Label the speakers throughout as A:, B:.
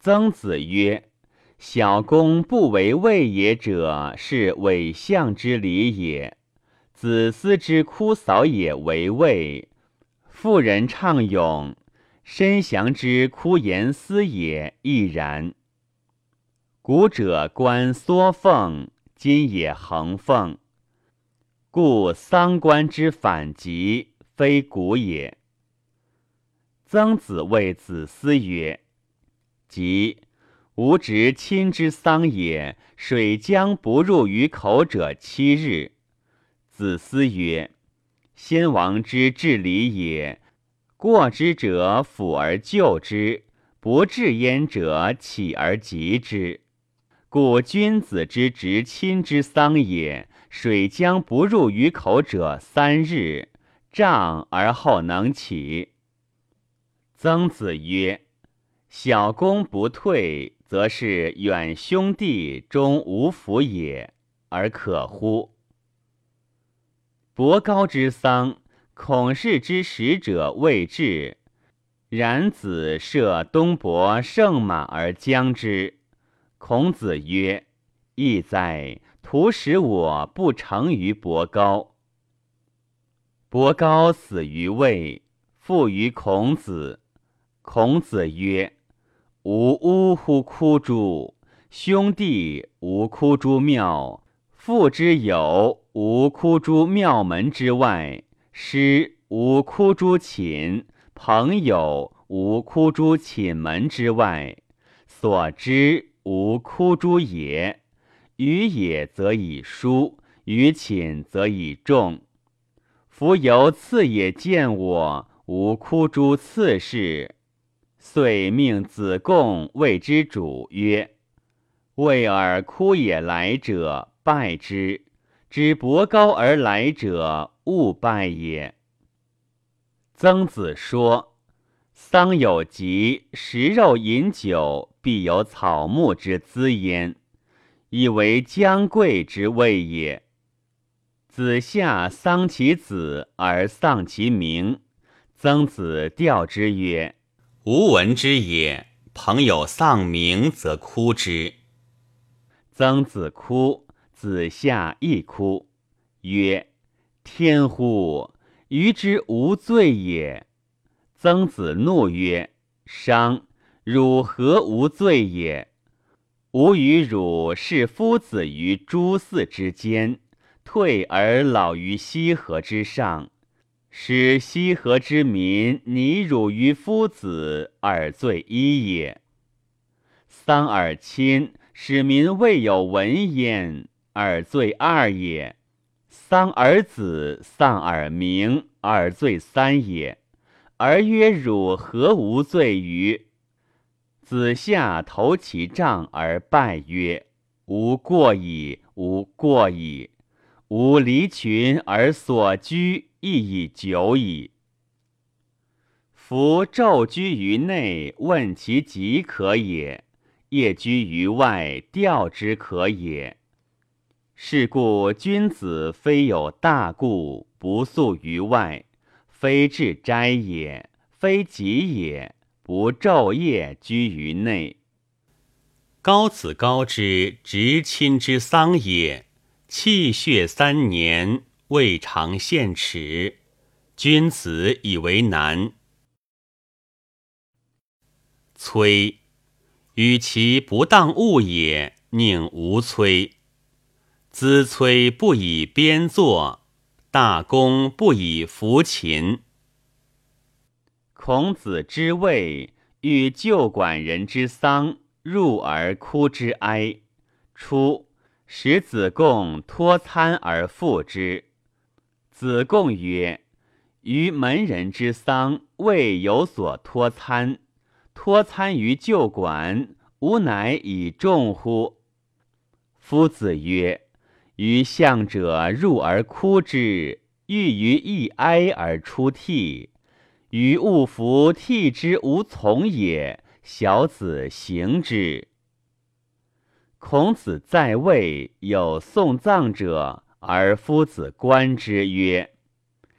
A: 曾子曰：“小公不为位也者，是伪相之礼也。子思之哭扫也为位，妇人唱咏，申祥之哭言思也亦然。古者观缩凤，今也横凤，故丧官之反极，非古也。”曾子谓子思曰：“即吾执亲之丧也，水将不入于口者七日。”子思曰：“先王之治礼也，过之者抚而救之，不治焉者起而及之。故君子之执亲之丧也，水将不入于口者三日，胀而后能起。”曾子曰：“小公不退，则是远兄弟终无福也，而可乎？”伯高之丧，孔氏之使者未至，然子射东伯胜马而将之。孔子曰：“义哉！徒使我不成于伯高。”伯高死于魏，复于孔子。孔子曰：“吾呜乎哭诸！兄弟无哭诸庙，父之友无哭诸庙门之外，师无哭诸寝，朋友无哭诸寝门之外，所知无哭诸也。于也则以疏，于寝则以重。夫由次也见我，无哭诸次事。”遂命子贡谓之主曰：“为尔哭也来者，拜之；知伯高而来者，勿拜也。”曾子说：“丧有疾，食肉饮酒，必有草木之滋焉，以为将贵之谓也。子夏丧其子而丧其名，曾子调之曰。”吾闻之也。朋友丧名，则哭之。曾子哭，子夏亦哭，曰：“天乎！余之无罪也。”曾子怒曰：“商，汝何无罪也？吾与汝是夫子于诸嗣之间，退而老于西河之上。”使西河之民拟汝于夫子，而罪一也。丧而亲，使民未有闻焉，而罪二也。丧而子，丧而名，而罪三也。而曰汝何无罪于？子夏投其杖而拜曰：“吾过矣，吾过矣。吾离群而所居。”亦已久矣。夫昼居于内，问其疾可也；夜居于外，调之可也。是故君子非有大故，不宿于外；非至斋也，非疾也，不昼夜居于内。高子高之执亲之丧也，气血三年。未尝献耻，君子以为难。催，与其不当物也，宁无催？子催不以编作，大公不以服秦。孔子之位，欲旧管人之丧，入而哭之哀。出，使子贡托餐而复之。子贡曰：“于门人之丧，未有所托餐。托餐于旧馆，吾乃以重乎？”夫子曰：“于相者入而哭之，欲于一哀而出涕。于物服涕之无从也。小子行之。”孔子在位，有送葬者。而夫子观之曰：“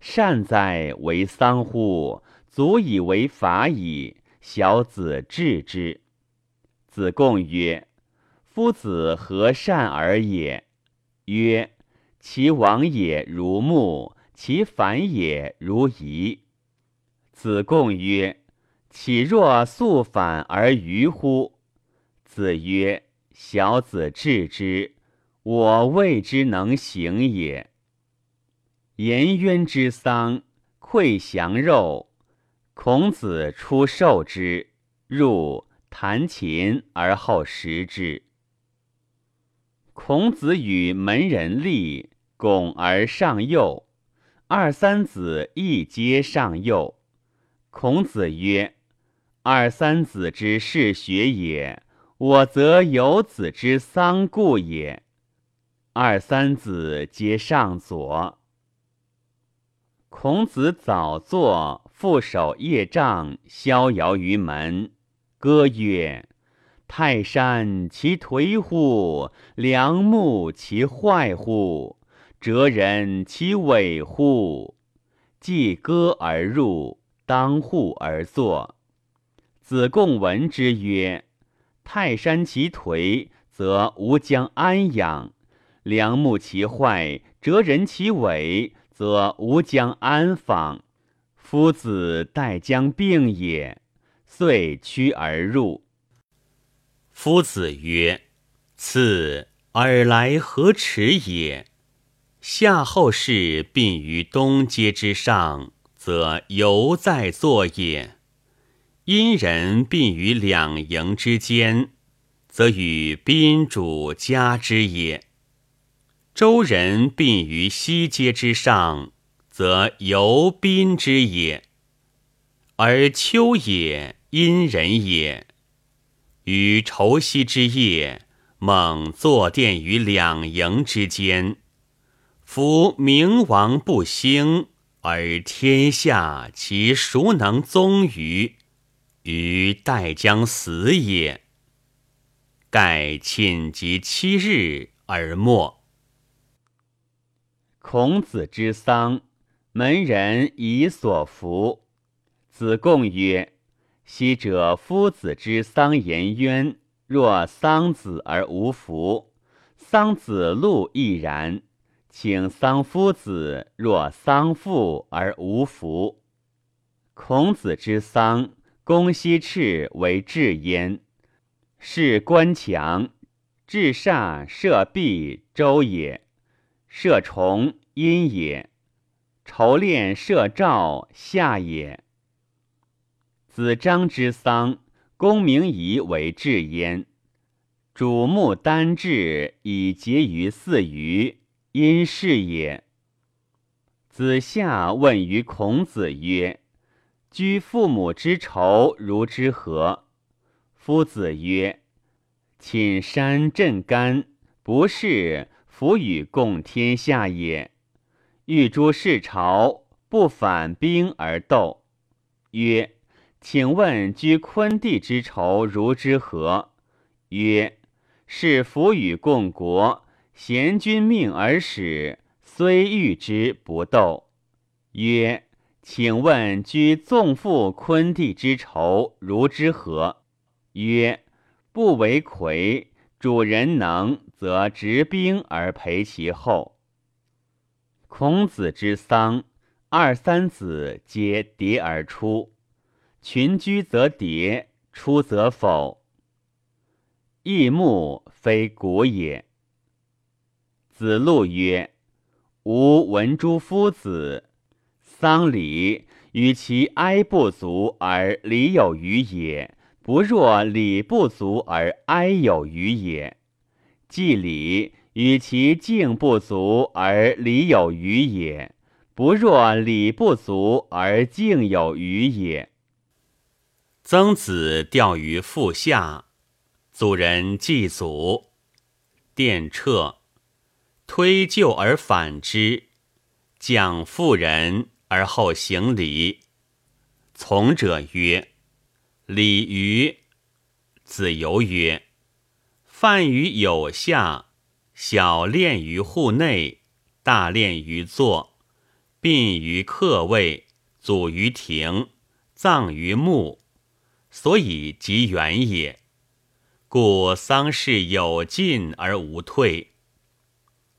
A: 善哉，为丧乎！足以为法矣。”小子治之。子贡曰：“夫子何善尔也？”曰：“其往也如木，其反也如夷。”子贡曰：“岂若素反而愚乎？”子曰：“小子治之，我未之能行也。”颜渊之丧，馈降肉。孔子出受之，入弹琴而后食之。孔子与门人立，拱而上右，二三子亦皆上右。孔子曰：“二三子之事学也，我则有子之丧故也。”二三子皆上左。孔子早坐，负手业杖，逍遥于门，歌曰：“泰山其颓乎！梁木其坏乎！哲人其伪乎！”既歌而入，当户而坐。子贡闻之曰：“泰山其颓，则吾将安养；良木其坏，哲人其尾。”则吾将安访？夫子待将病也，遂趋而入。
B: 夫子曰：“次尔来何迟也？夏后氏病于东阶之上，则犹在坐也；殷人病于两营之间，则与宾主加之也。”周人病于西阶之上，则由宾之也；而丘也，殷人也。于愁夕之夜，猛坐殿于两营之间。夫明王不兴，而天下其孰能宗于？于待将死也。盖寝及七日而没。
A: 孔子之丧，门人以所服。子贡曰：“昔者夫子之丧颜渊，若丧子而无服；丧子路亦然。请丧夫子，若丧父而无服。孔子之丧，公西赤为至焉，是官强，至煞射壁周也。”射虫阴也，筹练射兆夏也。子张之丧，公明仪为至焉。主木丹至以结于四隅，因是也。子夏问于孔子曰：“居父母之仇如之何？”夫子曰：“寝山震干，不是。”夫与共天下也。欲诸世朝，不反兵而斗。曰：请问居昆地之仇如之何？曰：是夫与共国，贤君命而使，虽遇之不斗。曰：请问居纵父昆地之仇如之何？曰：不为魁。主人能，则执兵而陪其后。孔子之丧，二三子皆迭而出，群居则迭，出则否。异木非古也。子路曰：“吾闻诸夫子，丧礼与其哀不足而礼有余也。”不若礼不足而哀有余也，祭礼与其敬不足而礼有余也，不若礼不足而敬有余也。
B: 曾子钓于腹下，祖人祭祖，殿撤，推就而反之，讲妇人而后行礼。从者曰。礼于子游曰：“泛于有下，小练于户内，大练于坐，殡于客位，祖于庭，葬于墓，所以及远也。故丧事有进而无退。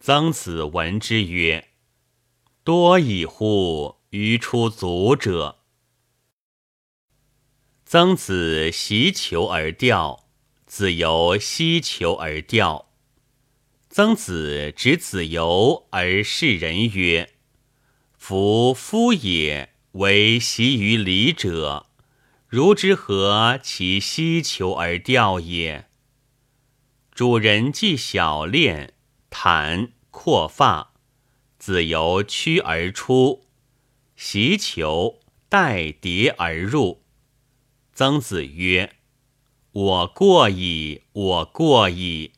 B: 曾子闻之曰：“多矣乎！于出卒者。”曾子习求而钓，子由希求而钓。曾子指子由而示人曰：“夫夫也，为习于礼者。”如之何其希求而钓也？主人既小练，袒阔发，子由趋而出，习求待蝶而入。曾子曰：“我过矣，我过矣。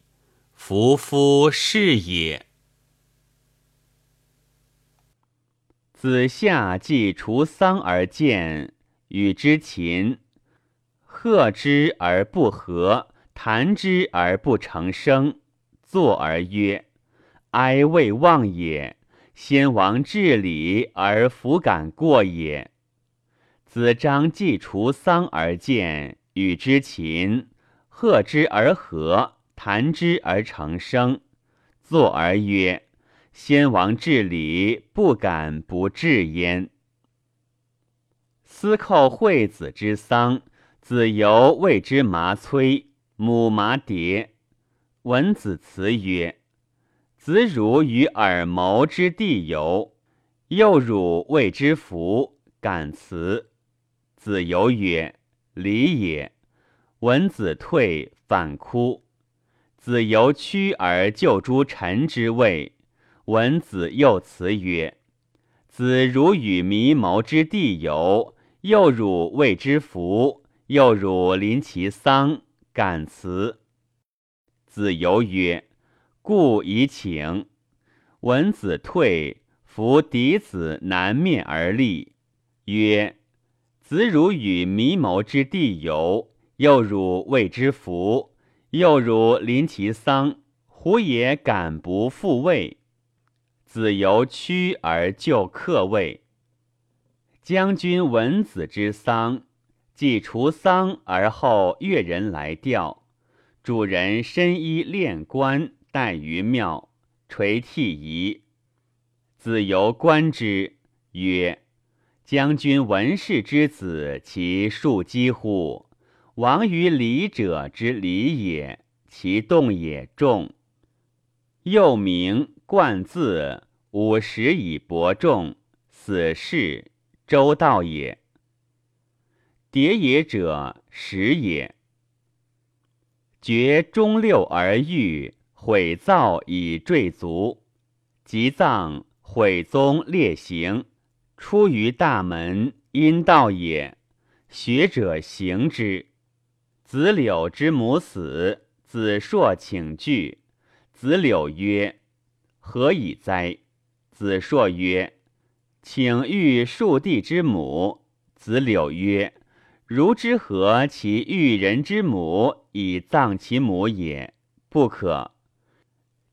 B: 夫夫是也。”
A: 子夏既除丧而见。与之禽，贺之而不和，谈之而不成声。坐而曰：“哀未忘也。先王治礼而弗敢过也。”子张既除丧而见，与之禽，贺之而和，谈之而成声。坐而曰：“先王治礼，不敢不治焉。”司寇惠子之丧，子由谓之麻催，母麻蝶。闻子辞曰：“子汝与耳谋之地游，又汝谓之福，敢辞。”子由曰：“礼也。”闻子退，反哭。子由屈而救诸臣之位。闻子又辞曰：“子如与弥谋之地游。”又汝谓之福，又汝临其丧，敢辞。子由曰：“故以请。”闻子退，弗嫡子南面而立，曰：“子汝与弥谋之地游，又汝谓之福，又汝临其丧，胡也敢不复位？”子由屈而就客位。将军闻子之丧，既除丧而后越人来吊，主人身衣练冠，待于庙，垂涕仪。子由观之，曰：“将军闻氏之子，其庶几乎？亡于礼者之礼也，其动也众。又名冠字，五十以伯仲，死事。”周道也，迭也者始也。绝中六而欲毁造以坠足，及葬毁宗列行，出于大门，阴道也。学者行之。子柳之母死，子硕请惧。子柳曰：“何以哉？”子硕曰：请欲树地之母，子柳曰：“如之何其遇人之母以葬其母也？不可。”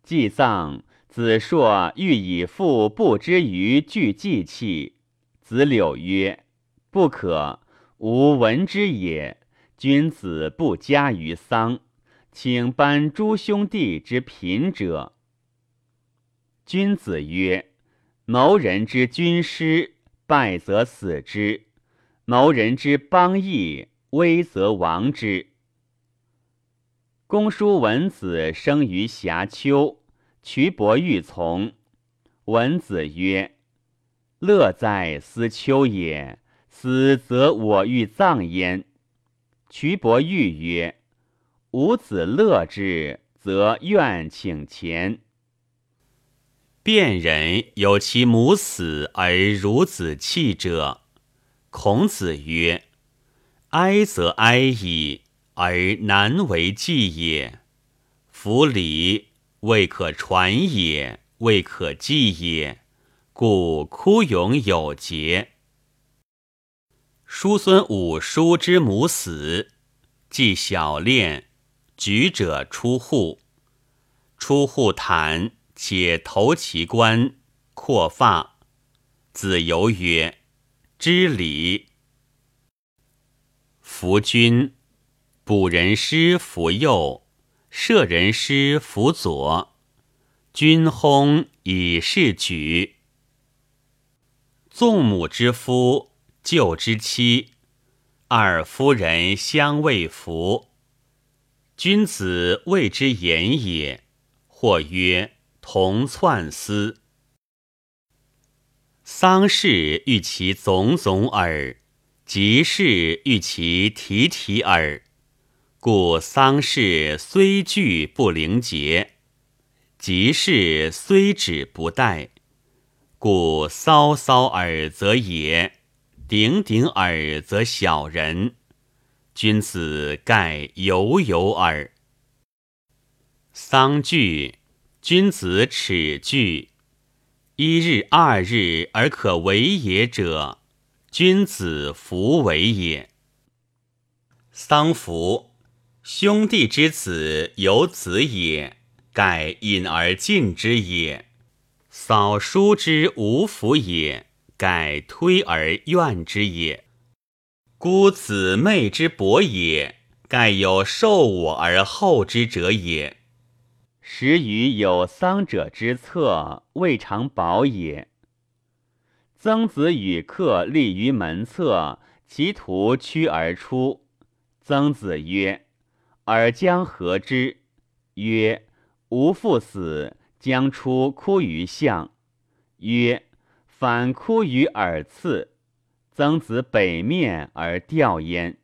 A: 既葬，子硕欲以父不之于具祭器。子柳曰：“不可，吾闻之也。君子不加于丧，请班诸兄弟之贫者。”君子曰。谋人之军师，败则死之；谋人之邦邑，危则亡之。公叔文子生于瑕丘，瞿伯欲从。文子曰：“乐在思丘也，死则我欲葬焉。”瞿伯欲曰：“吾子乐之，则愿请前。”
B: 卞人有其母死而孺子弃者，孔子曰：“哀则哀矣，而难为继也。夫礼，未可传也，未可继也，故哭永有节。”叔孙武叔之母死，既小练，举者出户，出户谈。且投其冠，阔发。子游曰：“知礼。夫君卜人师扶右，舍人师扶左。君薨以示举。纵母之夫，舅之妻，二夫人相未服。君子谓之言也，或曰同窜丝。丧事欲其总总耳，吉事欲其提提耳。故丧事虽具不灵节，吉事虽止不待。故骚骚耳则也，鼎鼎耳则小人。君子盖犹犹耳。丧具，君子耻惧。一日二日而可为也者，君子弗为也。丧服。兄弟之子有子也，盖隐而进之也；扫书之无福也，盖推而怨之也；孤姊妹之薄也，盖有受我而后之者也。
A: 时于有丧者之侧，未尝保也。曾子与客立于门侧，其徒趋而出。曾子曰。尔将何之？曰：吾父死，将出哭于相。曰：反哭于耳次。曾子北面而吊焉。